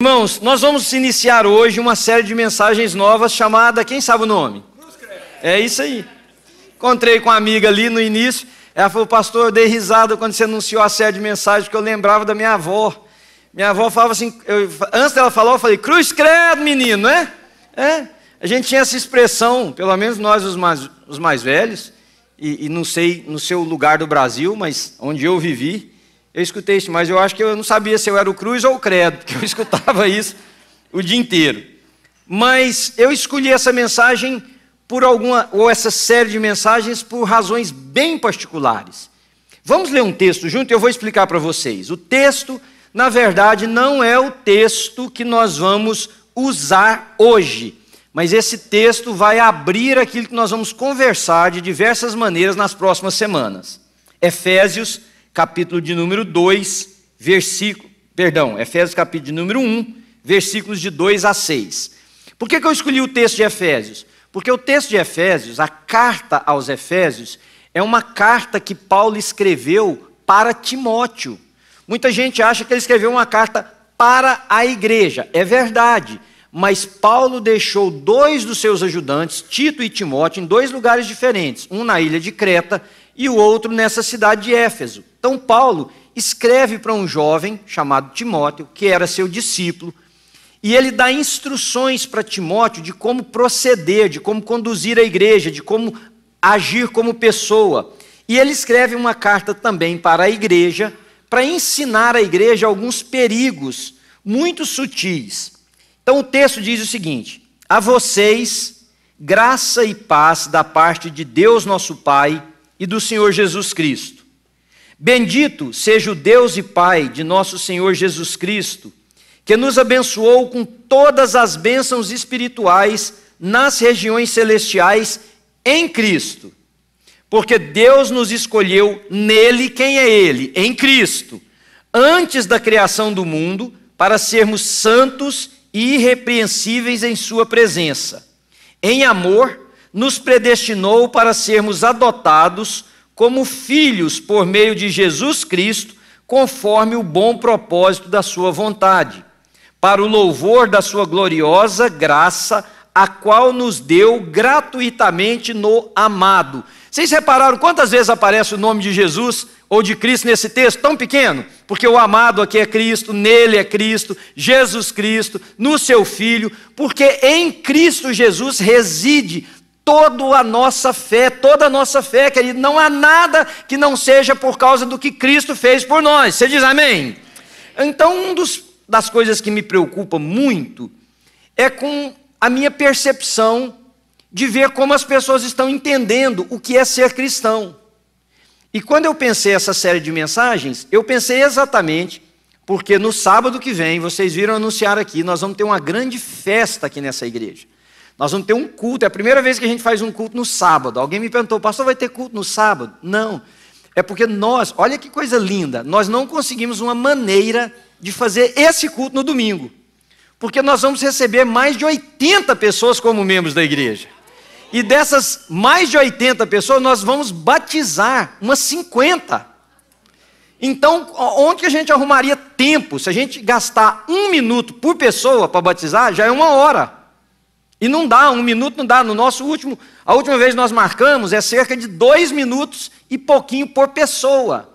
Irmãos, nós vamos iniciar hoje uma série de mensagens novas chamada, quem sabe o nome? É isso aí. Encontrei com uma amiga ali no início, ela falou, pastor, eu dei risada quando você anunciou a série de mensagens, porque eu lembrava da minha avó. Minha avó falava assim, eu, antes dela falar, eu falei, cruz credo, menino, né? É, a gente tinha essa expressão, pelo menos nós os mais, os mais velhos, e, e não sei no seu lugar do Brasil, mas onde eu vivi, eu escutei isso, mas eu acho que eu não sabia se eu era o cruz ou o credo, porque eu escutava isso o dia inteiro. Mas eu escolhi essa mensagem por alguma, ou essa série de mensagens por razões bem particulares. Vamos ler um texto junto e eu vou explicar para vocês. O texto, na verdade, não é o texto que nós vamos usar hoje, mas esse texto vai abrir aquilo que nós vamos conversar de diversas maneiras nas próximas semanas. Efésios capítulo de número 2, versículo, perdão, Efésios capítulo de número 1, versículos de 2 a 6. Por que, que eu escolhi o texto de Efésios? Porque o texto de Efésios, a carta aos Efésios, é uma carta que Paulo escreveu para Timóteo. Muita gente acha que ele escreveu uma carta para a igreja. É verdade. Mas Paulo deixou dois dos seus ajudantes, Tito e Timóteo, em dois lugares diferentes, um na ilha de Creta e o outro nessa cidade de Éfeso. Então, Paulo escreve para um jovem chamado Timóteo, que era seu discípulo, e ele dá instruções para Timóteo de como proceder, de como conduzir a igreja, de como agir como pessoa. E ele escreve uma carta também para a igreja, para ensinar a igreja alguns perigos muito sutis. Então o texto diz o seguinte: A vocês, graça e paz da parte de Deus nosso Pai e do Senhor Jesus Cristo. Bendito seja o Deus e Pai de nosso Senhor Jesus Cristo, que nos abençoou com todas as bênçãos espirituais nas regiões celestiais em Cristo. Porque Deus nos escolheu nele, quem é Ele? Em Cristo, antes da criação do mundo, para sermos santos e irrepreensíveis em Sua presença. Em amor, nos predestinou para sermos adotados como filhos por meio de Jesus Cristo, conforme o bom propósito da Sua vontade, para o louvor da Sua gloriosa graça, a qual nos deu gratuitamente no amado. Vocês repararam quantas vezes aparece o nome de Jesus ou de Cristo nesse texto tão pequeno? Porque o amado aqui é Cristo, nele é Cristo, Jesus Cristo, no seu Filho, porque em Cristo Jesus reside toda a nossa fé, toda a nossa fé, querido. Não há nada que não seja por causa do que Cristo fez por nós. Você diz amém? Então, uma das coisas que me preocupa muito é com a minha percepção de ver como as pessoas estão entendendo o que é ser cristão. E quando eu pensei essa série de mensagens, eu pensei exatamente porque no sábado que vem, vocês viram anunciar aqui, nós vamos ter uma grande festa aqui nessa igreja. Nós vamos ter um culto, é a primeira vez que a gente faz um culto no sábado. Alguém me perguntou, pastor, vai ter culto no sábado? Não. É porque nós, olha que coisa linda, nós não conseguimos uma maneira de fazer esse culto no domingo. Porque nós vamos receber mais de 80 pessoas como membros da igreja. E dessas mais de 80 pessoas, nós vamos batizar umas 50. Então, onde a gente arrumaria tempo? Se a gente gastar um minuto por pessoa para batizar, já é uma hora. E não dá, um minuto não dá. No nosso último, a última vez nós marcamos é cerca de dois minutos e pouquinho por pessoa.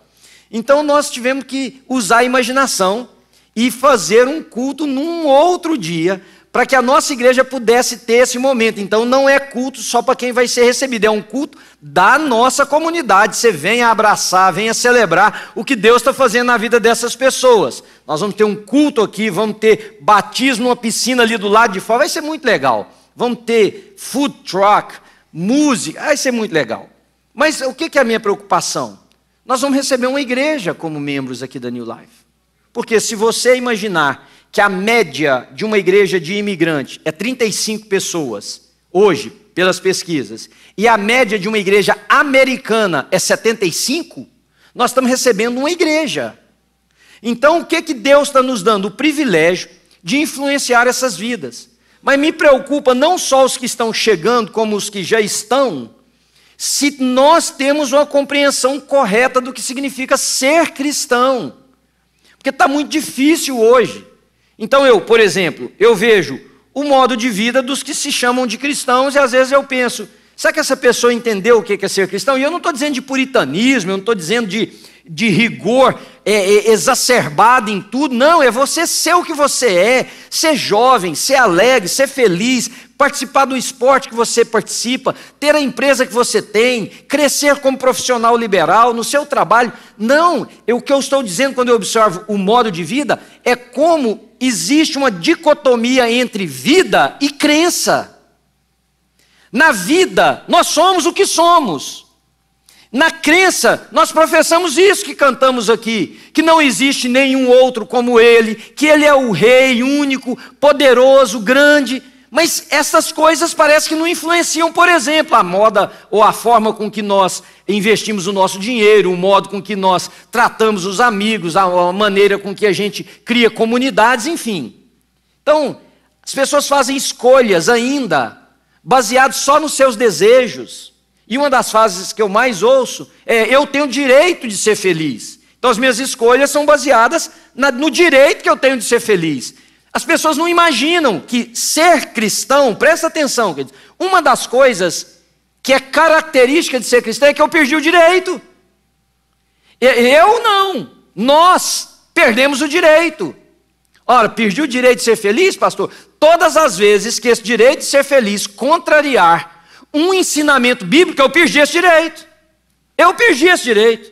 Então nós tivemos que usar a imaginação e fazer um culto num outro dia para que a nossa igreja pudesse ter esse momento. Então não é culto só para quem vai ser recebido, é um culto da nossa comunidade. Você venha abraçar, venha celebrar o que Deus está fazendo na vida dessas pessoas. Nós vamos ter um culto aqui, vamos ter batismo numa piscina ali do lado de fora, vai ser muito legal. Vamos ter food truck, música, vai ser muito legal. Mas o que é a minha preocupação? Nós vamos receber uma igreja como membros aqui da New Life. Porque se você imaginar que a média de uma igreja de imigrante é 35 pessoas, hoje, pelas pesquisas, e a média de uma igreja americana é 75, nós estamos recebendo uma igreja. Então, o que, que Deus está nos dando? O privilégio de influenciar essas vidas. Mas me preocupa não só os que estão chegando, como os que já estão, se nós temos uma compreensão correta do que significa ser cristão. Porque está muito difícil hoje Então eu, por exemplo, eu vejo o modo de vida dos que se chamam de cristãos e às vezes eu penso, será que essa pessoa entendeu o que é ser cristão? E eu não estou dizendo de puritanismo, eu não estou dizendo de, de rigor é, é, exacerbado em tudo, não, é você ser o que você é, ser jovem, ser alegre, ser feliz, participar do esporte que você participa, ter a empresa que você tem, crescer como profissional liberal no seu trabalho. Não, o que eu estou dizendo quando eu observo o modo de vida é como existe uma dicotomia entre vida e crença. Na vida, nós somos o que somos. Na crença, nós professamos isso que cantamos aqui: que não existe nenhum outro como Ele, que Ele é o Rei único, poderoso, grande. Mas essas coisas parece que não influenciam, por exemplo, a moda ou a forma com que nós investimos o nosso dinheiro, o modo com que nós tratamos os amigos, a maneira com que a gente cria comunidades, enfim. Então, as pessoas fazem escolhas ainda, baseadas só nos seus desejos. E uma das frases que eu mais ouço é: eu tenho direito de ser feliz. Então, as minhas escolhas são baseadas no direito que eu tenho de ser feliz. As pessoas não imaginam que ser cristão, presta atenção, uma das coisas que é característica de ser cristão é que eu perdi o direito. Eu não, nós perdemos o direito. Ora, perdi o direito de ser feliz, pastor? Todas as vezes que esse direito de ser feliz contrariar um ensinamento bíblico, eu perdi esse direito. Eu perdi esse direito.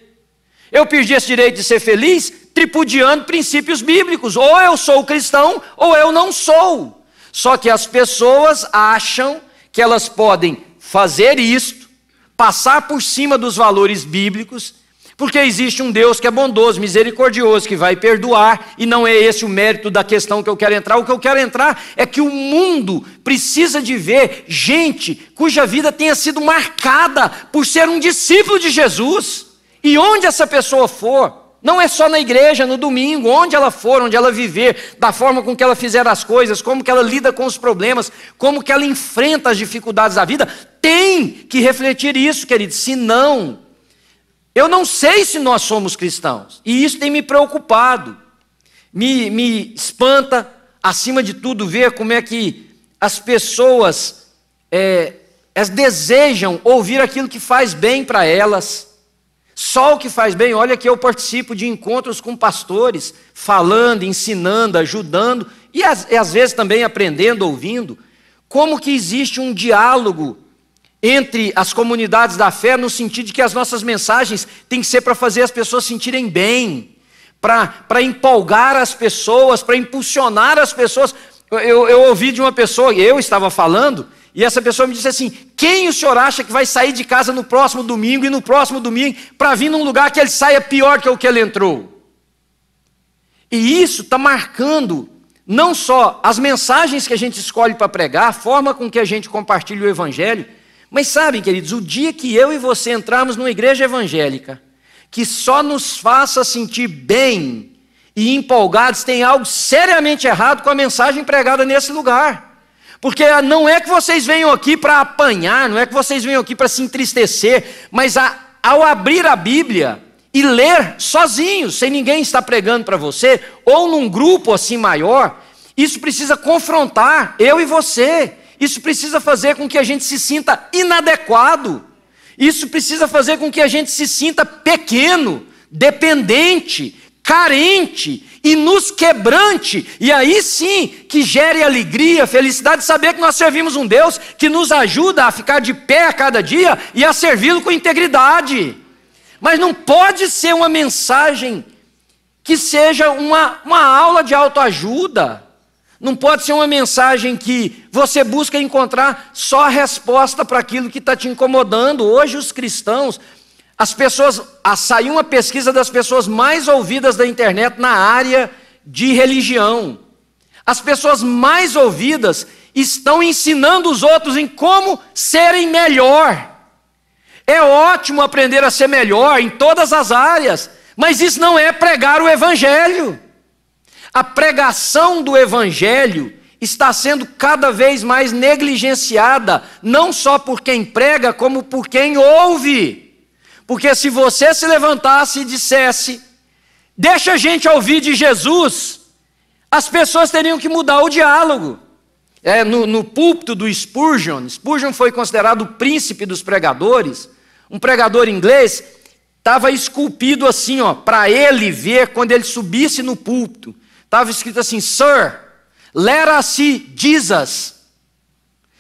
Eu perdi esse direito de ser feliz tripudiando princípios bíblicos. Ou eu sou cristão, ou eu não sou. Só que as pessoas acham que elas podem fazer isto, passar por cima dos valores bíblicos, porque existe um Deus que é bondoso, misericordioso, que vai perdoar, e não é esse o mérito da questão que eu quero entrar. O que eu quero entrar é que o mundo precisa de ver gente cuja vida tenha sido marcada por ser um discípulo de Jesus. E onde essa pessoa for, não é só na igreja, no domingo, onde ela for, onde ela viver, da forma com que ela fizer as coisas, como que ela lida com os problemas, como que ela enfrenta as dificuldades da vida, tem que refletir isso, querido. Se não, eu não sei se nós somos cristãos. E isso tem me preocupado. Me, me espanta, acima de tudo, ver como é que as pessoas é, elas desejam ouvir aquilo que faz bem para elas só o que faz bem, olha que eu participo de encontros com pastores, falando, ensinando, ajudando, e às, vezes também aprendendo, ouvindo, como que existe um diálogo entre as comunidades da fé, no sentido de que as nossas mensagens têm que ser para fazer as pessoas sentirem bem, para empolgar as pessoas, para impulsionar as pessoas. Eu, eu ouvi de uma pessoa, eu estava falando, e essa pessoa me disse assim: quem o senhor acha que vai sair de casa no próximo domingo e no próximo domingo para vir num lugar que ele saia pior que o que ele entrou? E isso está marcando não só as mensagens que a gente escolhe para pregar, a forma com que a gente compartilha o Evangelho, mas sabem, queridos, o dia que eu e você entrarmos numa igreja evangélica que só nos faça sentir bem e empolgados, tem algo seriamente errado com a mensagem pregada nesse lugar. Porque não é que vocês venham aqui para apanhar, não é que vocês venham aqui para se entristecer, mas a, ao abrir a Bíblia e ler sozinhos, sem ninguém estar pregando para você, ou num grupo assim maior, isso precisa confrontar eu e você. Isso precisa fazer com que a gente se sinta inadequado. Isso precisa fazer com que a gente se sinta pequeno, dependente, carente e nos quebrante, e aí sim que gere alegria, felicidade, saber que nós servimos um Deus que nos ajuda a ficar de pé a cada dia e a servi-lo com integridade. Mas não pode ser uma mensagem que seja uma, uma aula de autoajuda. Não pode ser uma mensagem que você busca encontrar só a resposta para aquilo que está te incomodando. Hoje, os cristãos as pessoas, saiu uma pesquisa das pessoas mais ouvidas da internet na área de religião. As pessoas mais ouvidas estão ensinando os outros em como serem melhor. É ótimo aprender a ser melhor em todas as áreas, mas isso não é pregar o Evangelho. A pregação do Evangelho está sendo cada vez mais negligenciada, não só por quem prega, como por quem ouve. Porque se você se levantasse e dissesse, deixa a gente ouvir de Jesus, As pessoas teriam que mudar o diálogo. É, no, no púlpito do Spurgeon, Spurgeon foi considerado o príncipe dos pregadores, um pregador inglês, estava esculpido assim, ó, para ele ver quando ele subisse no púlpito. Estava escrito assim: Sir, let us Jesus.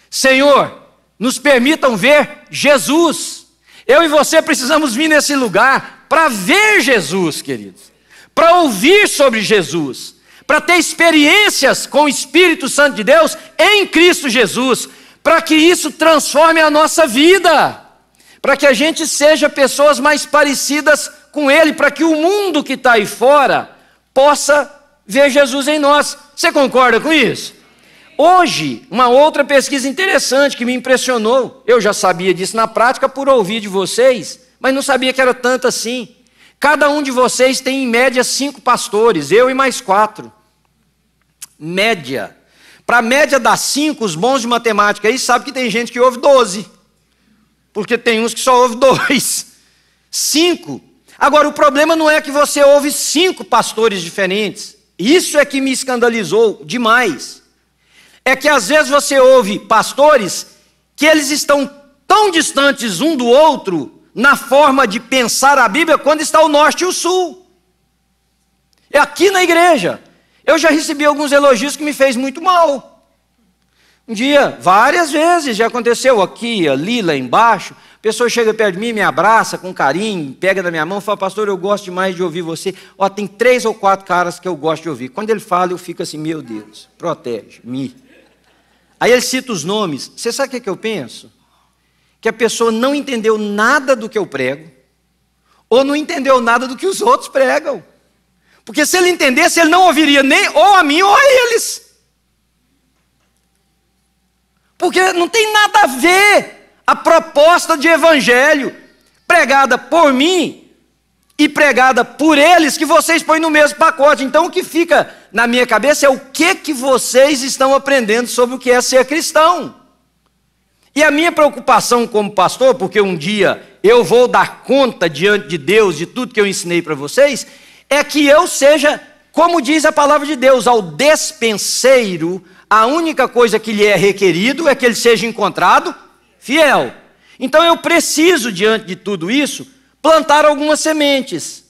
Senhor, nos permitam ver Jesus. Eu e você precisamos vir nesse lugar para ver Jesus, queridos, para ouvir sobre Jesus, para ter experiências com o Espírito Santo de Deus em Cristo Jesus, para que isso transforme a nossa vida, para que a gente seja pessoas mais parecidas com Ele, para que o mundo que está aí fora possa ver Jesus em nós. Você concorda com isso? Hoje, uma outra pesquisa interessante que me impressionou, eu já sabia disso na prática por ouvir de vocês, mas não sabia que era tanto assim. Cada um de vocês tem em média cinco pastores, eu e mais quatro. Média. Para a média das cinco, os bons de matemática aí sabem que tem gente que ouve doze. Porque tem uns que só ouve dois. Cinco. Agora, o problema não é que você ouve cinco pastores diferentes. Isso é que me escandalizou demais. É que às vezes você ouve pastores que eles estão tão distantes um do outro na forma de pensar a Bíblia quando está o norte e o sul. É aqui na igreja. Eu já recebi alguns elogios que me fez muito mal. Um dia, várias vezes já aconteceu aqui, ali, lá embaixo. A pessoa chega perto de mim, me abraça com carinho, pega na minha mão e fala, pastor, eu gosto demais de ouvir você. Ó, tem três ou quatro caras que eu gosto de ouvir. Quando ele fala, eu fico assim, meu Deus, protege-me. Aí ele cita os nomes. Você sabe o que, é que eu penso? Que a pessoa não entendeu nada do que eu prego, ou não entendeu nada do que os outros pregam. Porque se ele entendesse, ele não ouviria nem ou a mim ou a eles. Porque não tem nada a ver a proposta de evangelho pregada por mim e pregada por eles que vocês põem no mesmo pacote. Então o que fica na minha cabeça é o que que vocês estão aprendendo sobre o que é ser cristão. E a minha preocupação como pastor, porque um dia eu vou dar conta diante de Deus de tudo que eu ensinei para vocês, é que eu seja, como diz a palavra de Deus, ao despenseiro, a única coisa que lhe é requerido é que ele seja encontrado fiel. Então eu preciso, diante de tudo isso, plantar algumas sementes.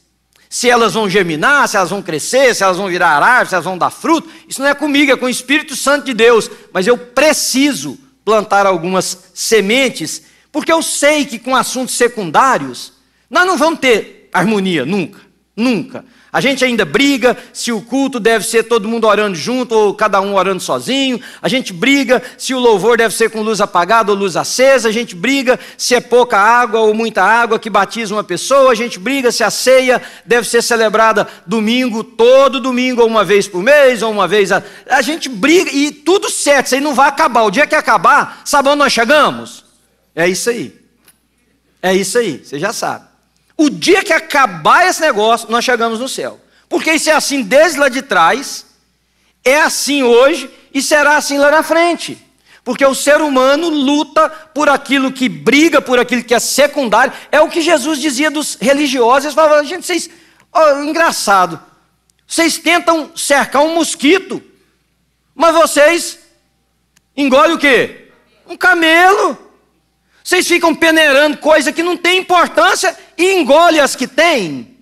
Se elas vão germinar, se elas vão crescer, se elas vão virar árvore, se elas vão dar fruto, isso não é comigo, é com o Espírito Santo de Deus. Mas eu preciso plantar algumas sementes, porque eu sei que com assuntos secundários, nós não vamos ter harmonia, nunca, nunca. A gente ainda briga se o culto deve ser todo mundo orando junto ou cada um orando sozinho. A gente briga se o louvor deve ser com luz apagada ou luz acesa. A gente briga se é pouca água ou muita água que batiza uma pessoa. A gente briga se a ceia deve ser celebrada domingo, todo domingo, ou uma vez por mês, ou uma vez. A, a gente briga e tudo certo. Isso aí não vai acabar. O dia que acabar, sabe onde nós chegamos? É isso aí. É isso aí. Você já sabe. O dia que acabar esse negócio, nós chegamos no céu. Porque isso é assim desde lá de trás, é assim hoje e será assim lá na frente. Porque o ser humano luta por aquilo que briga, por aquilo que é secundário. É o que Jesus dizia dos religiosos. Eles falavam, gente, vocês. Oh, engraçado. Vocês tentam cercar um mosquito, mas vocês engolem o quê? Um camelo. Vocês ficam peneirando coisa que não tem importância e engole as que tem.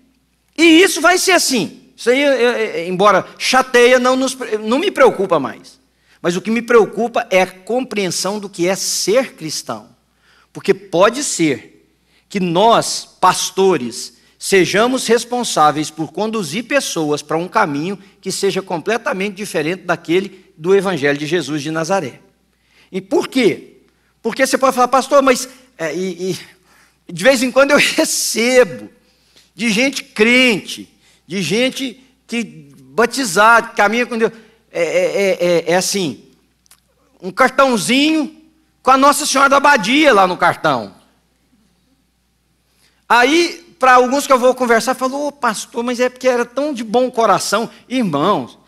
E isso vai ser assim. Isso aí, embora chateia, não, nos, não me preocupa mais. Mas o que me preocupa é a compreensão do que é ser cristão. Porque pode ser que nós, pastores, sejamos responsáveis por conduzir pessoas para um caminho que seja completamente diferente daquele do Evangelho de Jesus de Nazaré. E por quê? Porque você pode falar, pastor, mas é, e, e, de vez em quando eu recebo de gente crente, de gente que batizada, que caminha com Deus. É, é, é, é, assim, um cartãozinho com a Nossa Senhora da Abadia lá no cartão. Aí, para alguns que eu vou conversar, falou, oh, pastor, mas é porque era tão de bom coração. Irmãos,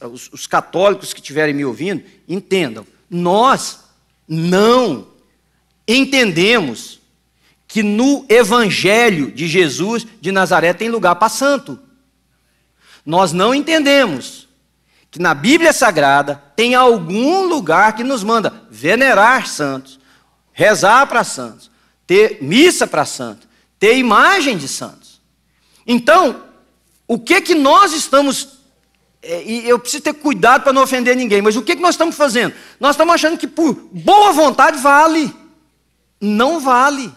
os, os católicos que estiverem me ouvindo, entendam, nós não entendemos que no Evangelho de Jesus de Nazaré tem lugar para santo. Nós não entendemos que na Bíblia Sagrada tem algum lugar que nos manda venerar santos, rezar para santos, ter missa para santos, ter imagem de santos. Então, o que que nós estamos e eu preciso ter cuidado para não ofender ninguém, mas o que, que nós estamos fazendo? Nós estamos achando que por boa vontade vale. Não vale.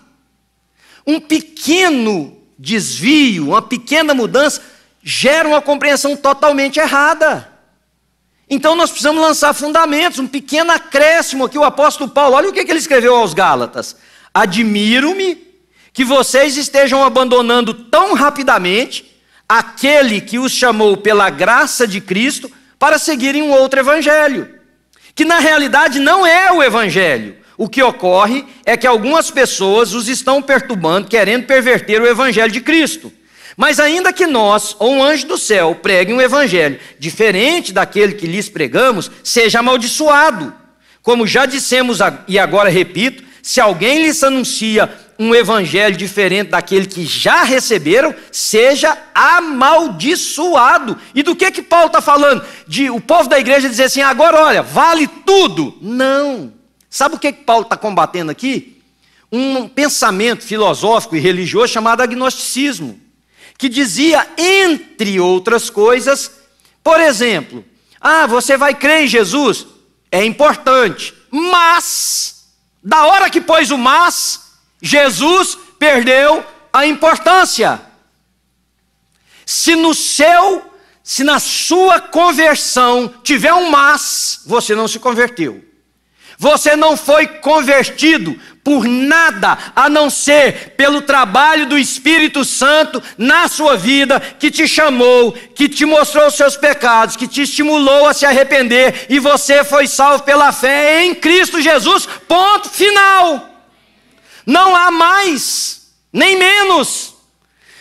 Um pequeno desvio, uma pequena mudança, gera uma compreensão totalmente errada. Então nós precisamos lançar fundamentos, um pequeno acréscimo aqui. O apóstolo Paulo, olha o que, que ele escreveu aos Gálatas: Admiro-me que vocês estejam abandonando tão rapidamente aquele que os chamou pela graça de Cristo para seguirem um outro evangelho, que na realidade não é o evangelho. O que ocorre é que algumas pessoas os estão perturbando, querendo perverter o evangelho de Cristo. Mas ainda que nós, ou um anjo do céu, pregue um evangelho diferente daquele que lhes pregamos, seja amaldiçoado. Como já dissemos e agora repito, se alguém lhes anuncia um evangelho diferente daquele que já receberam, seja amaldiçoado. E do que que Paulo está falando? De o povo da igreja dizer assim, agora olha, vale tudo. Não. Sabe o que que Paulo está combatendo aqui? Um pensamento filosófico e religioso chamado agnosticismo, que dizia, entre outras coisas, por exemplo, ah, você vai crer em Jesus? É importante, mas, da hora que pôs o mas, Jesus perdeu a importância. Se no seu, se na sua conversão tiver um mas, você não se converteu. Você não foi convertido por nada a não ser pelo trabalho do Espírito Santo na sua vida, que te chamou, que te mostrou os seus pecados, que te estimulou a se arrepender e você foi salvo pela fé em Cristo Jesus. Ponto final. Não há mais, nem menos.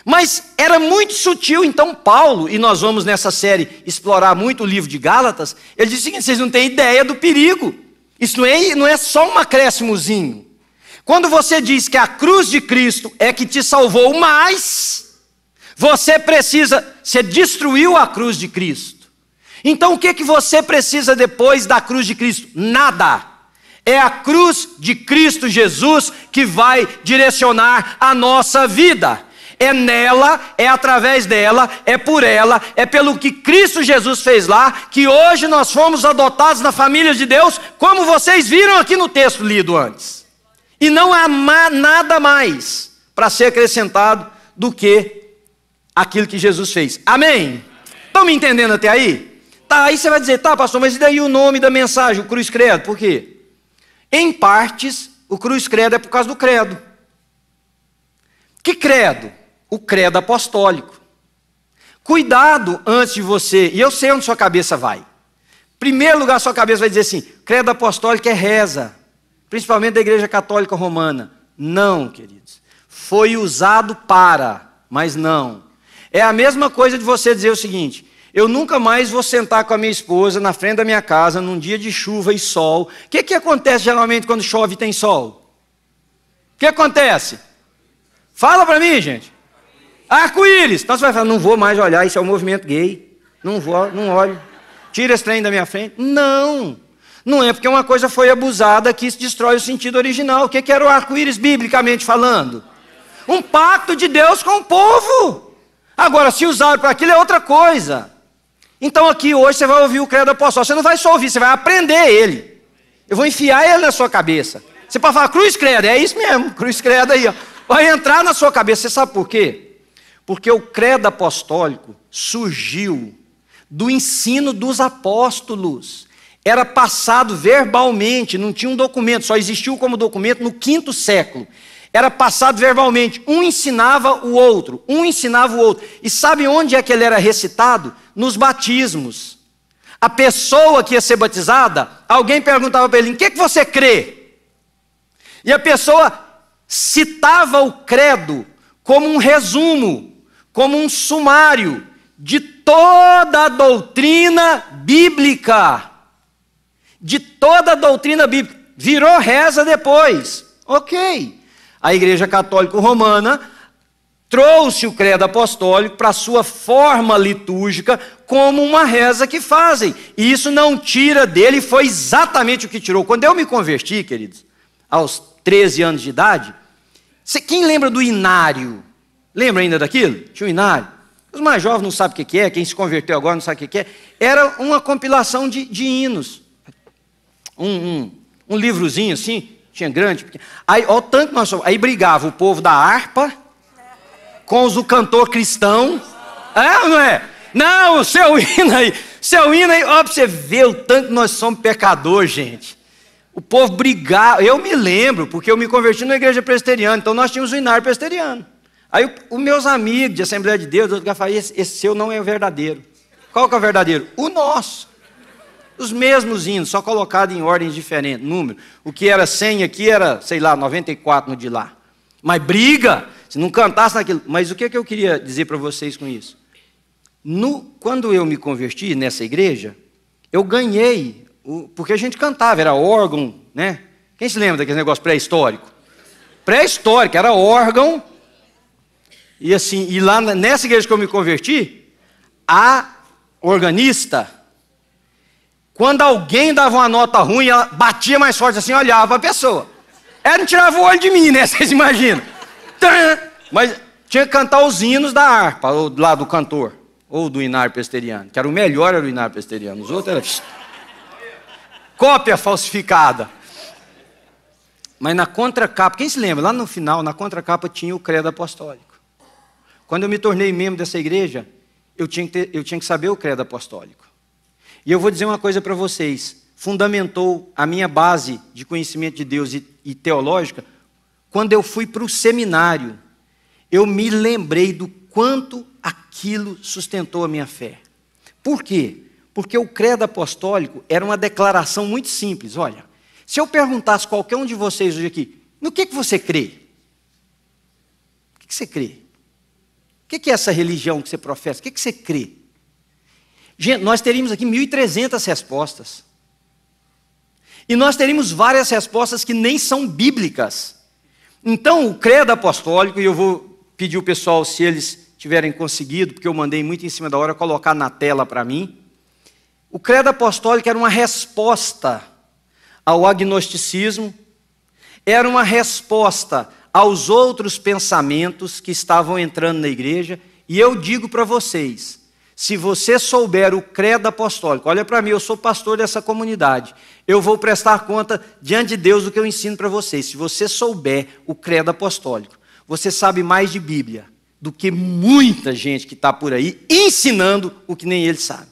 Mas era muito sutil, então Paulo, e nós vamos nessa série explorar muito o livro de Gálatas, ele diz o seguinte: vocês não têm ideia do perigo. Isso não é, não é só um acréscimozinho. Quando você diz que a cruz de Cristo é que te salvou mais, você precisa, você destruiu a cruz de Cristo. Então o que, que você precisa depois da cruz de Cristo? Nada. É a cruz de Cristo Jesus que vai direcionar a nossa vida. É nela, é através dela, é por ela, é pelo que Cristo Jesus fez lá, que hoje nós fomos adotados na família de Deus, como vocês viram aqui no texto lido antes. E não há nada mais para ser acrescentado do que aquilo que Jesus fez. Amém? Estão me entendendo até aí? Tá, aí você vai dizer, tá, pastor, mas e daí o nome da mensagem, o cruz credo? Por quê? Em partes, o cruz credo é por causa do credo. Que credo? O credo apostólico. Cuidado antes de você, e eu sei onde sua cabeça vai. Primeiro lugar, sua cabeça vai dizer assim: credo apostólico é reza, principalmente da Igreja Católica Romana. Não, queridos. Foi usado para, mas não. É a mesma coisa de você dizer o seguinte: eu nunca mais vou sentar com a minha esposa na frente da minha casa num dia de chuva e sol. O que, que acontece geralmente quando chove e tem sol? O que acontece? Fala para mim, gente. Arco-íris. Então você vai falar, não vou mais olhar, isso é um movimento gay. Não vou, não olho. Tira esse trem da minha frente. Não. Não é porque uma coisa foi abusada que isso destrói o sentido original. O que, era o arco-íris, biblicamente falando? Um pacto de Deus com o povo. Agora, se usaram para aquilo é outra coisa. Então aqui hoje você vai ouvir o credo apostólico. Você não vai só ouvir, você vai aprender ele. Eu vou enfiar ele na sua cabeça. Você pode falar cruz credo, é isso mesmo, cruz credo aí, ó. Vai entrar na sua cabeça. Você sabe por quê? Porque o credo apostólico surgiu do ensino dos apóstolos. Era passado verbalmente, não tinha um documento, só existiu como documento no quinto século era passado verbalmente. Um ensinava o outro, um ensinava o outro. E sabe onde é que ele era recitado? Nos batismos. A pessoa que ia ser batizada, alguém perguntava para ele: em que, que você crê? E a pessoa citava o credo como um resumo, como um sumário de toda a doutrina bíblica. De toda a doutrina bíblica. Virou reza depois. Ok a Igreja Católica Romana trouxe o credo apostólico para a sua forma litúrgica como uma reza que fazem. E isso não tira dele, foi exatamente o que tirou. Quando eu me converti, queridos, aos 13 anos de idade, quem lembra do inário? Lembra ainda daquilo? Tinha o inário. Os mais jovens não sabem o que é, quem se converteu agora não sabe o que é. Era uma compilação de, de hinos. Um, um, um livrozinho assim, tinha grande, pequeno. Aí, ó, tanto nós. Aí brigava o povo da harpa com os do cantor cristão. É não é? Não, o seu hino aí, seu hino aí, ó, pra você ver o tanto nós somos pecadores, gente. O povo brigava, eu me lembro, porque eu me converti na igreja presbiteriana, então nós tínhamos o inário presbiteriano. Aí os meus amigos de Assembleia de Deus, eu falei, esse, esse seu não é o verdadeiro. Qual que é o verdadeiro? O nosso. Os mesmos hinos, só colocado em ordens diferentes, número. O que era 100 aqui era, sei lá, 94 no de lá. Mas briga, se não cantasse naquilo. Mas o que, é que eu queria dizer para vocês com isso? No, quando eu me converti nessa igreja, eu ganhei, porque a gente cantava, era órgão, né? Quem se lembra daquele negócio pré-histórico? Pré-histórico, era órgão. E assim, e lá nessa igreja que eu me converti, a organista, quando alguém dava uma nota ruim, ela batia mais forte assim, olhava a pessoa. Ela não tirava o olho de mim, né? Vocês imaginam? Mas tinha que cantar os hinos da harpa, ou lá do cantor, ou do inário presteriano, que era o melhor, era o inário presteriano. Os outros eram cópia falsificada. Mas na contracapa, quem se lembra? Lá no final, na contracapa tinha o credo apostólico. Quando eu me tornei membro dessa igreja, eu tinha que, ter, eu tinha que saber o credo apostólico. E eu vou dizer uma coisa para vocês: fundamentou a minha base de conhecimento de Deus e, e teológica quando eu fui para o seminário. Eu me lembrei do quanto aquilo sustentou a minha fé. Por quê? Porque o credo apostólico era uma declaração muito simples. Olha, se eu perguntasse qualquer um de vocês hoje aqui, no que, que você crê? O que, que você crê? O que, que é essa religião que você professa? O que, que você crê? Gente, nós teríamos aqui 1.300 respostas. E nós teríamos várias respostas que nem são bíblicas. Então, o credo apostólico, e eu vou pedir o pessoal, se eles tiverem conseguido, porque eu mandei muito em cima da hora, colocar na tela para mim. O credo apostólico era uma resposta ao agnosticismo, era uma resposta aos outros pensamentos que estavam entrando na igreja, e eu digo para vocês, se você souber o credo apostólico, olha para mim, eu sou pastor dessa comunidade. Eu vou prestar conta diante de Deus do que eu ensino para vocês. Se você souber o credo apostólico, você sabe mais de Bíblia do que muita gente que está por aí ensinando o que nem ele sabe.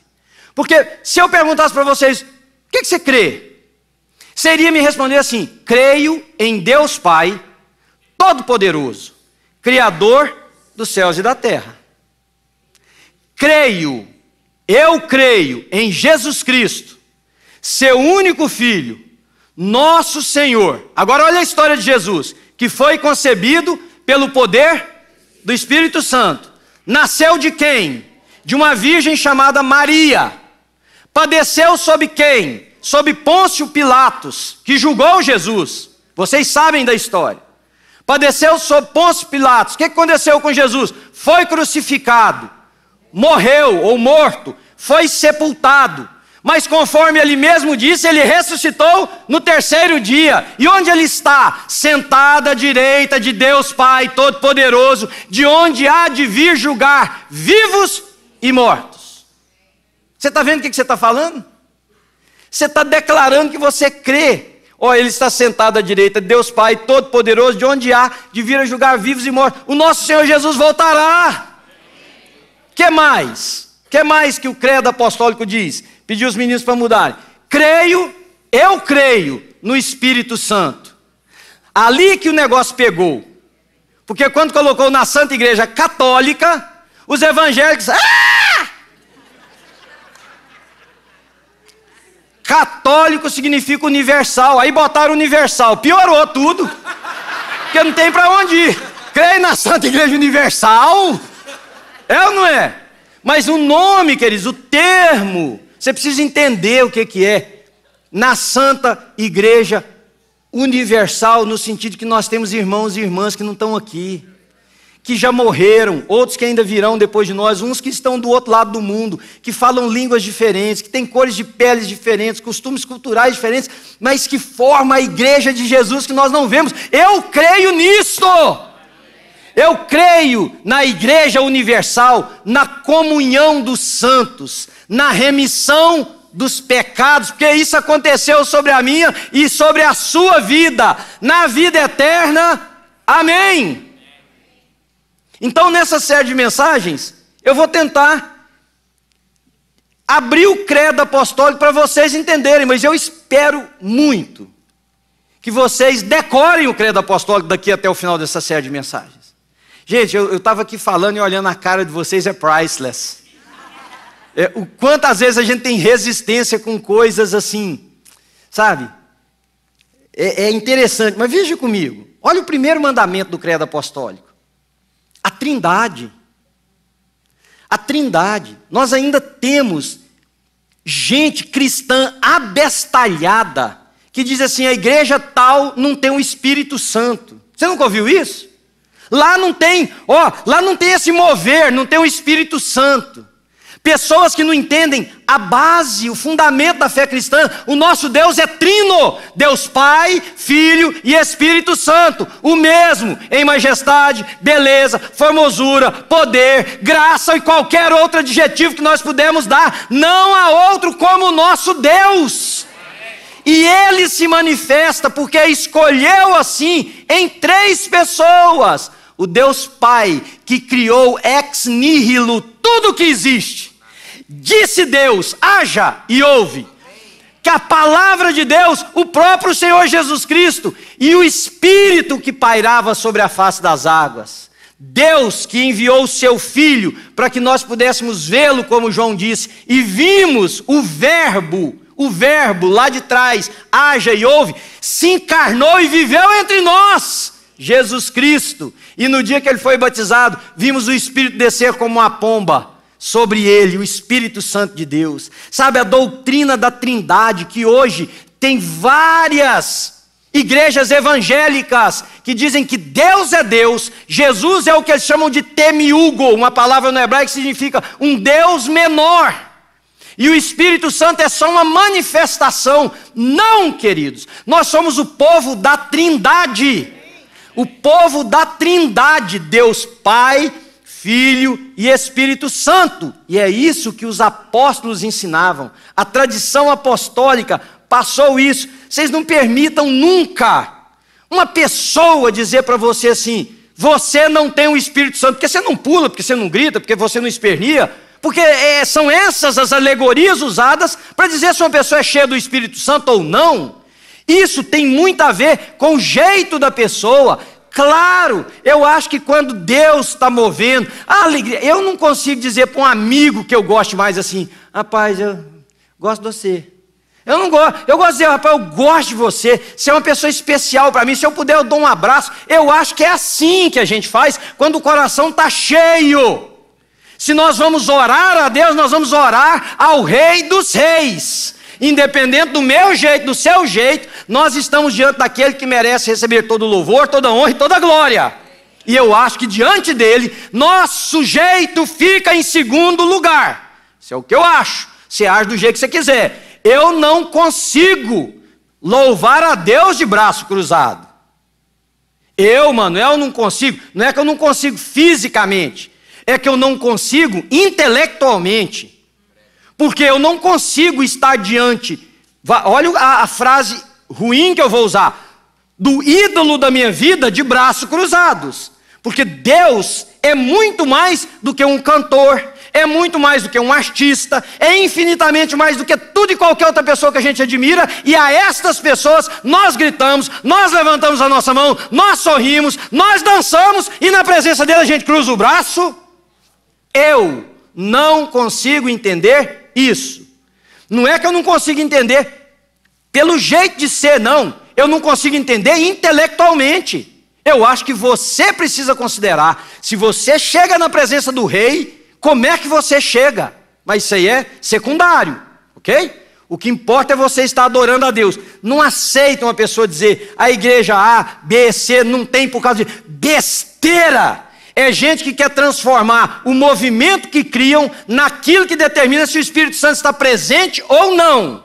Porque se eu perguntasse para vocês, o que, que você crê? Seria me responder assim: creio em Deus Pai, Todo-Poderoso, Criador dos céus e da terra creio, eu creio em Jesus Cristo, seu único filho, nosso Senhor. Agora olha a história de Jesus, que foi concebido pelo poder do Espírito Santo. Nasceu de quem? De uma virgem chamada Maria. Padeceu sob quem? Sob Pôncio Pilatos, que julgou Jesus. Vocês sabem da história. Padeceu sob Pôncio Pilatos. O que aconteceu com Jesus? Foi crucificado morreu ou morto, foi sepultado. Mas conforme ele mesmo disse, ele ressuscitou no terceiro dia. E onde ele está? Sentado à direita de Deus Pai Todo-Poderoso, de onde há de vir julgar vivos e mortos. Você está vendo o que você está falando? Você está declarando que você crê. Ó, oh, ele está sentado à direita de Deus Pai Todo-Poderoso, de onde há de vir a julgar vivos e mortos. O nosso Senhor Jesus voltará que mais? que mais que o credo apostólico diz? Pediu os meninos para mudarem. Creio, eu creio no Espírito Santo. Ali que o negócio pegou. Porque quando colocou na Santa Igreja Católica, os evangélicos. Ah! Católico significa universal. Aí botaram universal. Piorou tudo. Porque não tem para onde ir. Creio na Santa Igreja Universal. É ou não é? Mas o nome, queridos, o termo, você precisa entender o que, que é. Na Santa Igreja Universal, no sentido que nós temos irmãos e irmãs que não estão aqui, que já morreram, outros que ainda virão depois de nós, uns que estão do outro lado do mundo, que falam línguas diferentes, que têm cores de peles diferentes, costumes culturais diferentes, mas que formam a igreja de Jesus que nós não vemos. Eu creio nisto. Eu creio na igreja universal, na comunhão dos santos, na remissão dos pecados, porque isso aconteceu sobre a minha e sobre a sua vida, na vida eterna. Amém. Então, nessa série de mensagens, eu vou tentar abrir o credo apostólico para vocês entenderem, mas eu espero muito que vocês decorem o credo apostólico daqui até o final dessa série de mensagens. Gente, eu estava aqui falando e olhando a cara de vocês, é priceless. É, o quantas vezes a gente tem resistência com coisas assim, sabe? É, é interessante, mas veja comigo. Olha o primeiro mandamento do credo apostólico. A Trindade. A Trindade. Nós ainda temos gente cristã abestalhada que diz assim: a igreja tal não tem o Espírito Santo. Você nunca ouviu isso? Lá não tem, ó, lá não tem esse mover, não tem o Espírito Santo. Pessoas que não entendem a base, o fundamento da fé cristã. O nosso Deus é trino: Deus Pai, Filho e Espírito Santo. O mesmo em majestade, beleza, formosura, poder, graça e qualquer outro adjetivo que nós pudermos dar. Não há outro como o nosso Deus. E ele se manifesta porque escolheu assim em três pessoas. O Deus Pai que criou ex nihilo tudo que existe Disse Deus: haja e ouve. Que a palavra de Deus, o próprio Senhor Jesus Cristo e o Espírito que pairava sobre a face das águas. Deus que enviou o seu Filho para que nós pudéssemos vê-lo, como João disse, e vimos o Verbo, o Verbo lá de trás, haja e ouve, se encarnou e viveu entre nós. Jesus Cristo. E no dia que ele foi batizado, vimos o Espírito descer como uma pomba sobre ele, o Espírito Santo de Deus. Sabe, a doutrina da Trindade, que hoje tem várias igrejas evangélicas que dizem que Deus é Deus, Jesus é o que eles chamam de temiugo, uma palavra no hebraico que significa um Deus menor. E o Espírito Santo é só uma manifestação. Não, queridos, nós somos o povo da Trindade. O povo da Trindade, Deus Pai, Filho e Espírito Santo. E é isso que os apóstolos ensinavam. A tradição apostólica passou isso. Vocês não permitam nunca uma pessoa dizer para você assim: você não tem o Espírito Santo, porque você não pula, porque você não grita, porque você não espernia. Porque é, são essas as alegorias usadas para dizer se uma pessoa é cheia do Espírito Santo ou não. Isso tem muito a ver com o jeito da pessoa, Claro, eu acho que quando Deus está movendo, a alegria. Eu não consigo dizer para um amigo que eu gosto mais assim, rapaz, eu gosto de você. Eu não gosto, eu gosto de dizer, rapaz, eu gosto de você, você é uma pessoa especial para mim, se eu puder eu dou um abraço. Eu acho que é assim que a gente faz quando o coração está cheio. Se nós vamos orar a Deus, nós vamos orar ao Rei dos Reis independente do meu jeito, do seu jeito, nós estamos diante daquele que merece receber todo o louvor, toda a honra e toda a glória. E eu acho que diante dele, nosso jeito fica em segundo lugar. Isso é o que eu acho. Você age do jeito que você quiser. Eu não consigo louvar a Deus de braço cruzado. Eu, Manuel, não consigo. Não é que eu não consigo fisicamente, é que eu não consigo intelectualmente porque eu não consigo estar diante. Olha a, a frase ruim que eu vou usar: do ídolo da minha vida de braços cruzados. Porque Deus é muito mais do que um cantor, é muito mais do que um artista, é infinitamente mais do que tudo e qualquer outra pessoa que a gente admira, e a estas pessoas nós gritamos, nós levantamos a nossa mão, nós sorrimos, nós dançamos, e na presença dele a gente cruza o braço. Eu não consigo entender isso. Não é que eu não consigo entender pelo jeito de ser, não. Eu não consigo entender intelectualmente. Eu acho que você precisa considerar. Se você chega na presença do rei, como é que você chega? Mas isso aí é secundário, ok? O que importa é você estar adorando a Deus. Não aceita uma pessoa dizer a igreja A, B, C não tem por causa de besteira. É gente que quer transformar o movimento que criam naquilo que determina se o Espírito Santo está presente ou não.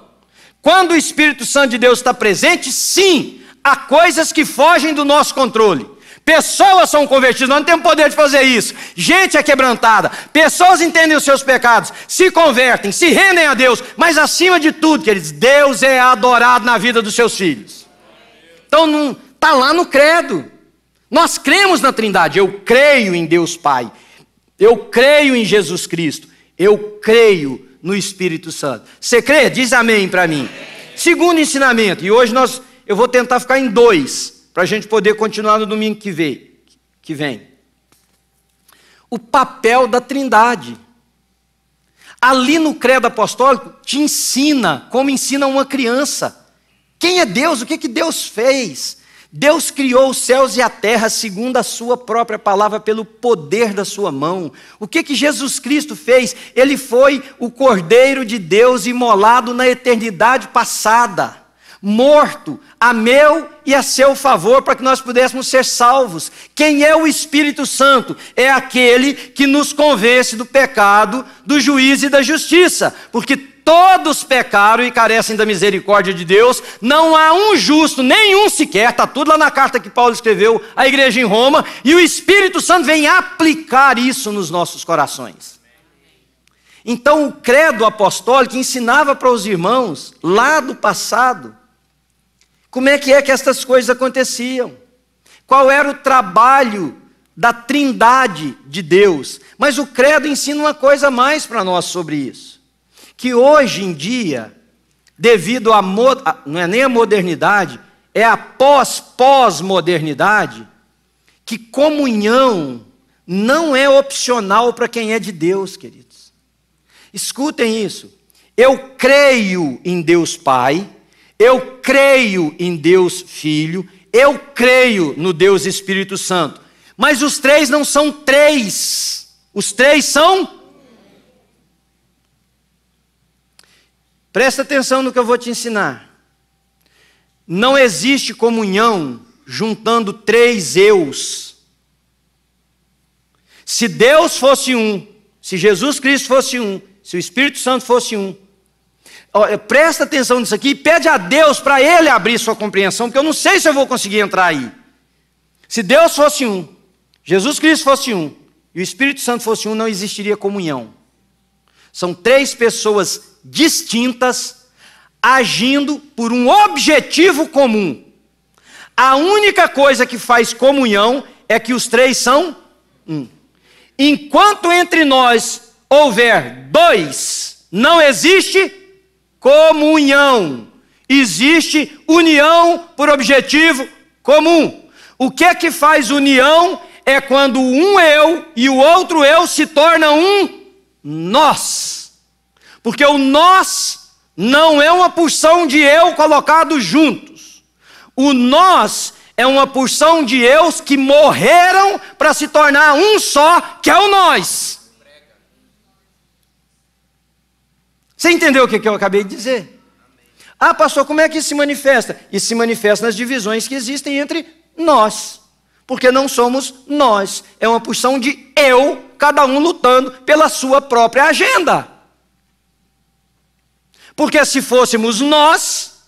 Quando o Espírito Santo de Deus está presente, sim, há coisas que fogem do nosso controle. Pessoas são convertidas, nós não temos poder de fazer isso. Gente é quebrantada, pessoas entendem os seus pecados, se convertem, se rendem a Deus, mas acima de tudo, queridos, Deus é adorado na vida dos seus filhos. Então não está lá no credo. Nós cremos na Trindade. Eu creio em Deus Pai. Eu creio em Jesus Cristo. Eu creio no Espírito Santo. Você crê? Diz amém para mim. Segundo ensinamento, e hoje nós eu vou tentar ficar em dois, para a gente poder continuar no domingo que vem. Que vem. O papel da Trindade. Ali no credo apostólico te ensina como ensina uma criança. Quem é Deus? O que, que Deus fez? Deus criou os céus e a terra segundo a sua própria palavra, pelo poder da sua mão. O que que Jesus Cristo fez? Ele foi o Cordeiro de Deus imolado na eternidade passada, morto a meu e a seu favor para que nós pudéssemos ser salvos. Quem é o Espírito Santo? É aquele que nos convence do pecado, do juízo e da justiça, porque todos pecaram e carecem da misericórdia de Deus, não há um justo, nenhum sequer, está tudo lá na carta que Paulo escreveu à igreja em Roma, e o Espírito Santo vem aplicar isso nos nossos corações. Então, o credo apostólico ensinava para os irmãos, lá do passado, como é que é que estas coisas aconteciam, qual era o trabalho da trindade de Deus. Mas o credo ensina uma coisa mais para nós sobre isso que hoje em dia, devido a, não é nem a modernidade, é a pós-pós-modernidade, que comunhão não é opcional para quem é de Deus, queridos. Escutem isso. Eu creio em Deus Pai, eu creio em Deus Filho, eu creio no Deus Espírito Santo. Mas os três não são três, os três são Presta atenção no que eu vou te ensinar. Não existe comunhão juntando três eus. Se Deus fosse um, se Jesus Cristo fosse um, se o Espírito Santo fosse um, presta atenção nisso aqui e pede a Deus para Ele abrir sua compreensão, porque eu não sei se eu vou conseguir entrar aí. Se Deus fosse um, Jesus Cristo fosse um, e o Espírito Santo fosse um, não existiria comunhão. São três pessoas distintas, agindo por um objetivo comum. A única coisa que faz comunhão é que os três são um. Enquanto entre nós houver dois, não existe comunhão. Existe união por objetivo comum. O que é que faz união? É quando um eu e o outro eu se tornam um nós. Porque o nós não é uma porção de eu colocados juntos. O nós é uma porção de eus que morreram para se tornar um só, que é o nós. Você entendeu o que eu acabei de dizer? Ah, pastor, como é que isso se manifesta? Isso se manifesta nas divisões que existem entre nós. Porque não somos nós. É uma porção de eu, cada um lutando pela sua própria agenda. Porque se fôssemos nós,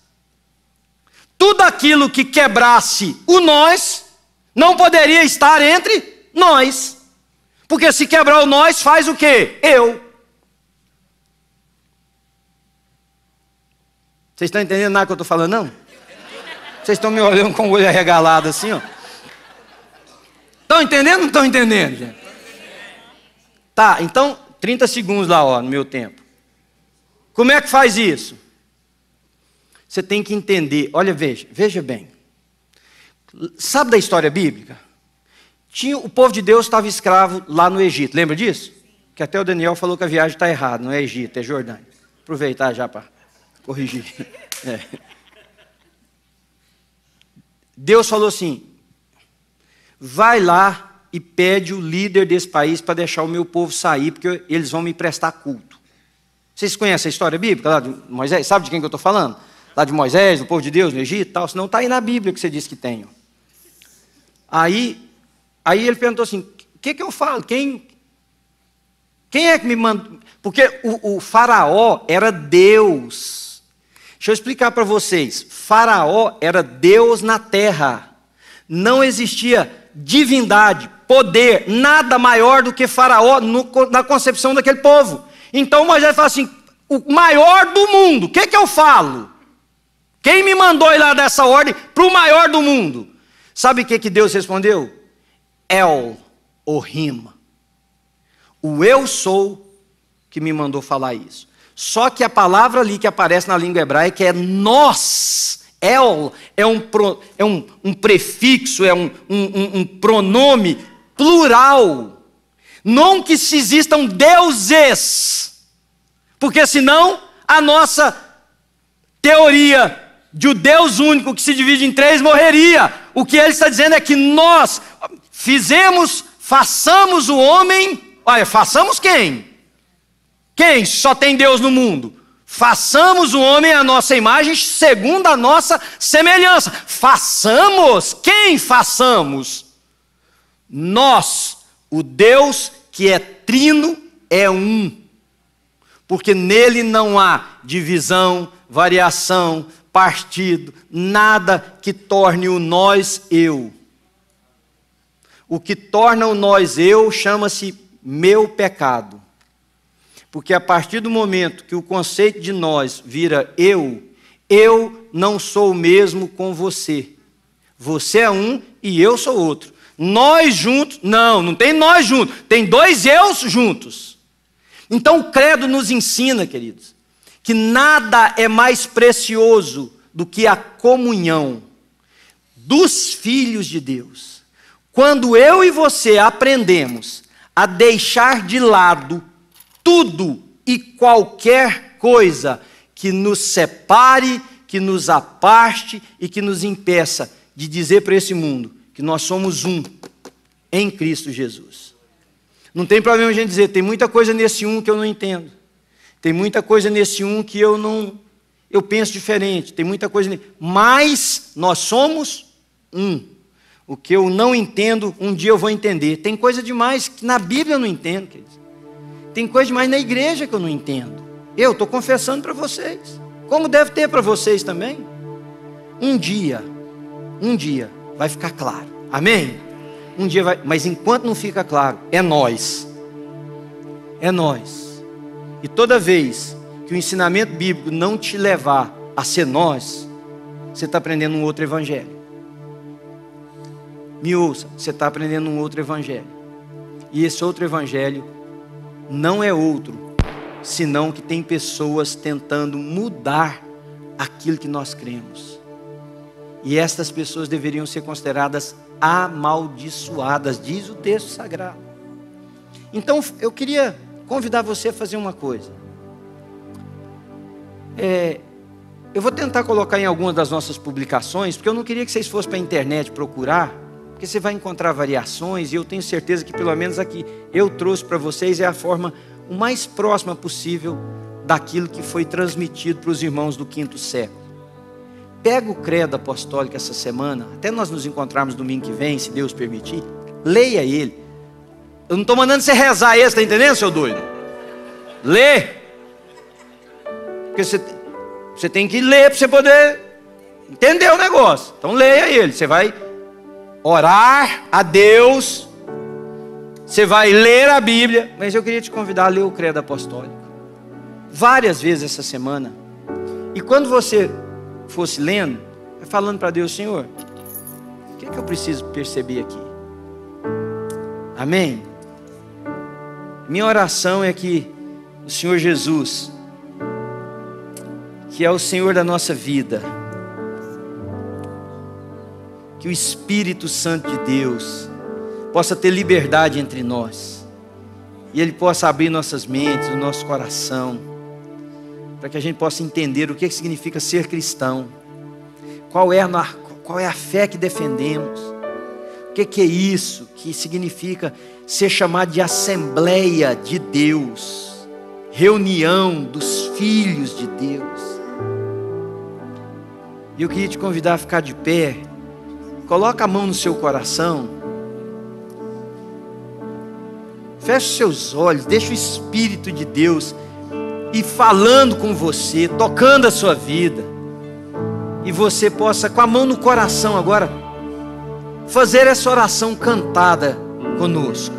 tudo aquilo que quebrasse o nós, não poderia estar entre nós. Porque se quebrar o nós, faz o quê? Eu. Vocês estão entendendo nada que eu estou falando, não? Vocês estão me olhando com o olho arregalado assim, ó. Estão entendendo ou não estão entendendo? Tá, então, 30 segundos lá, ó, no meu tempo. Como é que faz isso? Você tem que entender. Olha, veja, veja bem. Sabe da história bíblica? Tinha, o povo de Deus estava escravo lá no Egito. Lembra disso? Que até o Daniel falou que a viagem está errada. Não é Egito, é Jordânia. Aproveitar já para corrigir. É. Deus falou assim: vai lá e pede o líder desse país para deixar o meu povo sair, porque eles vão me prestar culto. Vocês conhecem a história bíblica lá de Moisés? Sabe de quem que eu estou falando? Lá de Moisés, do povo de Deus no Egito e tal. Senão está aí na Bíblia que você disse que tem. Aí, aí ele perguntou assim: O que, que eu falo? Quem, quem é que me mandou? Porque o, o Faraó era Deus. Deixa eu explicar para vocês. Faraó era Deus na terra. Não existia divindade, poder, nada maior do que Faraó no, na concepção daquele povo. Então Moisés fala assim: o maior do mundo, o que, que eu falo? Quem me mandou ir lá dessa ordem para o maior do mundo? Sabe o que, que Deus respondeu? El, o rima. O eu sou que me mandou falar isso. Só que a palavra ali que aparece na língua hebraica é nós. El é um, pro, é um, um prefixo, é um, um, um pronome plural. Não que se existam deuses, porque senão a nossa teoria de o Deus único que se divide em três morreria. O que ele está dizendo é que nós fizemos, façamos o homem. Olha, façamos quem? Quem só tem Deus no mundo? Façamos o homem à nossa imagem, segundo a nossa semelhança. Façamos. Quem façamos? Nós, o Deus que é trino, é um. Porque nele não há divisão, variação, partido, nada que torne o nós eu. O que torna o nós eu chama-se meu pecado. Porque a partir do momento que o conceito de nós vira eu, eu não sou o mesmo com você. Você é um e eu sou outro. Nós juntos, não, não tem nós juntos, tem dois eus juntos. Então o credo nos ensina, queridos, que nada é mais precioso do que a comunhão dos filhos de Deus. Quando eu e você aprendemos a deixar de lado tudo e qualquer coisa que nos separe, que nos aparte e que nos impeça de dizer para esse mundo que nós somos um em Cristo Jesus. Não tem problema a gente dizer, tem muita coisa nesse um que eu não entendo. Tem muita coisa nesse um que eu não eu penso diferente, tem muita coisa, mas nós somos um. O que eu não entendo, um dia eu vou entender. Tem coisa demais que na Bíblia eu não entendo. Tem coisa demais na igreja que eu não entendo. Eu estou confessando para vocês, como deve ter para vocês também. Um dia, um dia vai ficar claro. Amém? Um dia vai, mas enquanto não fica claro, é nós. É nós. E toda vez que o ensinamento bíblico não te levar a ser nós, você está aprendendo um outro evangelho. Me ouça, você está aprendendo um outro evangelho. E esse outro evangelho não é outro, senão que tem pessoas tentando mudar aquilo que nós cremos. E estas pessoas deveriam ser consideradas amaldiçoadas, diz o texto sagrado. Então eu queria convidar você a fazer uma coisa. É, eu vou tentar colocar em algumas das nossas publicações, porque eu não queria que vocês fossem para a internet procurar, porque você vai encontrar variações, e eu tenho certeza que pelo menos aqui eu trouxe para vocês é a forma o mais próxima possível daquilo que foi transmitido para os irmãos do quinto século. Pega o credo apostólico essa semana, até nós nos encontrarmos domingo que vem, se Deus permitir, leia ele. Eu não estou mandando você rezar esse, está entendendo, seu doido? Lê, porque você, você tem que ler para você poder entender o negócio. Então leia ele. Você vai orar a Deus. Você vai ler a Bíblia. Mas eu queria te convidar a ler o Credo Apostólico. Várias vezes essa semana. E quando você fosse lendo, vai falando para Deus, Senhor, o que, é que eu preciso perceber aqui? Amém? Minha oração é que o Senhor Jesus que é o Senhor da nossa vida. Que o Espírito Santo de Deus possa ter liberdade entre nós. E Ele possa abrir nossas mentes, o nosso coração, para que a gente possa entender o que significa ser cristão. Qual é a, qual é a fé que defendemos? O que é isso que significa ser chamado de Assembleia de Deus, reunião dos filhos de Deus? E eu queria te convidar a ficar de pé. Coloca a mão no seu coração. Feche seus olhos, deixa o Espírito de Deus ir falando com você, tocando a sua vida. E você possa, com a mão no coração agora, fazer essa oração cantada conosco.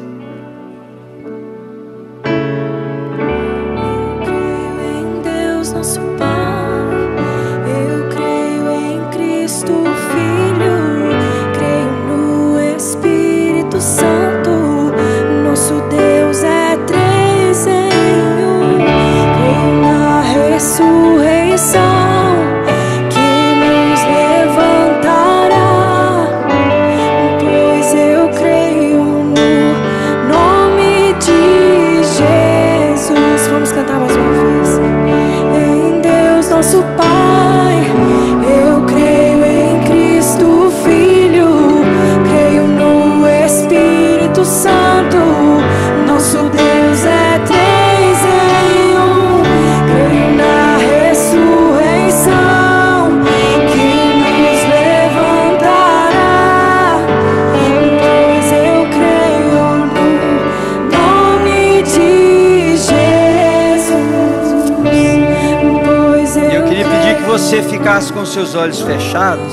Ficasse com seus olhos fechados.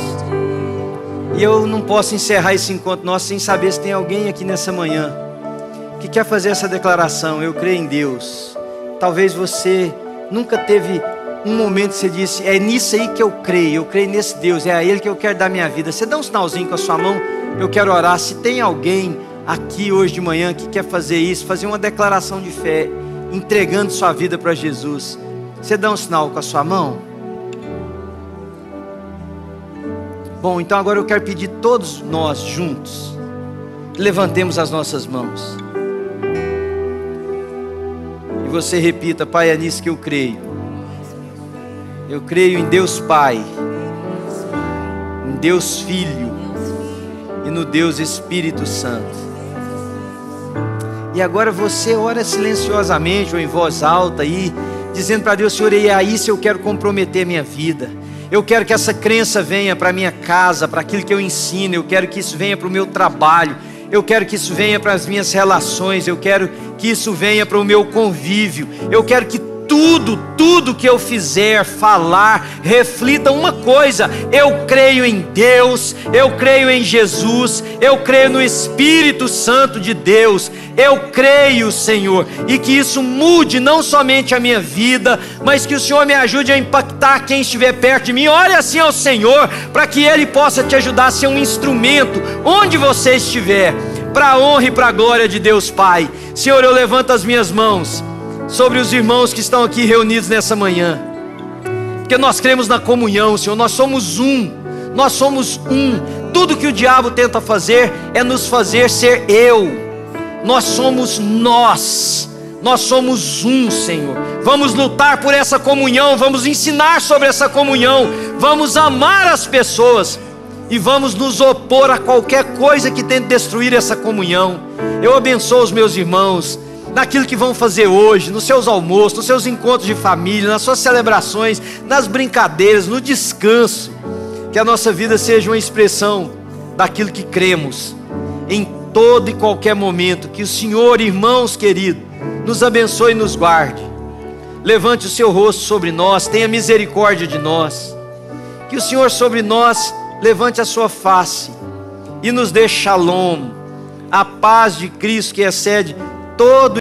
E eu não posso encerrar esse encontro nosso sem saber se tem alguém aqui nessa manhã que quer fazer essa declaração. Eu creio em Deus. Talvez você nunca teve um momento que você disse: É nisso aí que eu creio. Eu creio nesse Deus. É a Ele que eu quero dar minha vida. Você dá um sinalzinho com a sua mão. Eu quero orar. Se tem alguém aqui hoje de manhã que quer fazer isso, fazer uma declaração de fé, entregando sua vida para Jesus, você dá um sinal com a sua mão. Bom, então agora eu quero pedir todos nós juntos, levantemos as nossas mãos. E você repita, Pai, é nisso que eu creio. Eu creio em Deus Pai, em Deus Filho e no Deus Espírito Santo. E agora você ora silenciosamente ou em voz alta aí, dizendo para Deus, Senhor, e é aí se eu quero comprometer minha vida. Eu quero que essa crença venha para minha casa, para aquilo que eu ensino. Eu quero que isso venha para o meu trabalho. Eu quero que isso venha para as minhas relações. Eu quero que isso venha para o meu convívio. Eu quero que tudo, tudo que eu fizer, falar, reflita uma coisa: eu creio em Deus, eu creio em Jesus, eu creio no Espírito Santo de Deus, eu creio, Senhor, e que isso mude não somente a minha vida, mas que o Senhor me ajude a impactar quem estiver perto de mim. Olhe assim ao Senhor, para que Ele possa te ajudar a ser um instrumento onde você estiver, para a honra e para a glória de Deus Pai. Senhor, eu levanto as minhas mãos sobre os irmãos que estão aqui reunidos nessa manhã. Porque nós cremos na comunhão, Senhor, nós somos um. Nós somos um. Tudo que o diabo tenta fazer é nos fazer ser eu. Nós somos nós. Nós somos um, Senhor. Vamos lutar por essa comunhão, vamos ensinar sobre essa comunhão, vamos amar as pessoas e vamos nos opor a qualquer coisa que tente destruir essa comunhão. Eu abençoo os meus irmãos naquilo que vão fazer hoje, nos seus almoços, nos seus encontros de família, nas suas celebrações, nas brincadeiras, no descanso. Que a nossa vida seja uma expressão daquilo que cremos em todo e qualquer momento. Que o Senhor, irmãos queridos, nos abençoe e nos guarde. Levante o seu rosto sobre nós, tenha misericórdia de nós. Que o Senhor sobre nós levante a sua face e nos dê shalom, a paz de Cristo que excede todo